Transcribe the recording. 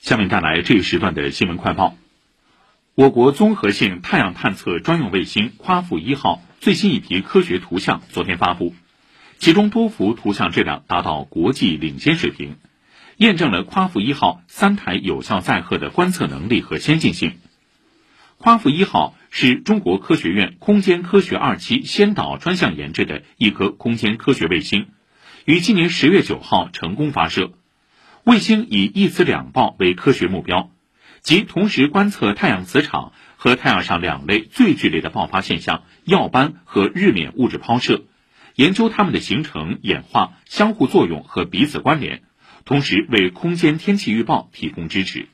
下面带来这一时段的新闻快报。我国综合性太阳探测专用卫星夸父一号最新一批科学图像昨天发布，其中多幅图像质量达到国际领先水平，验证了夸父一号三台有效载荷的观测能力和先进性。夸父一号是中国科学院空间科学二期先导专项研制的一颗空间科学卫星，于今年十月九号成功发射。卫星以一磁两暴为科学目标，即同时观测太阳磁场和太阳上两类最剧烈的爆发现象——耀斑和日冕物质抛射，研究它们的形成、演化、相互作用和彼此关联，同时为空间天气预报提供支持。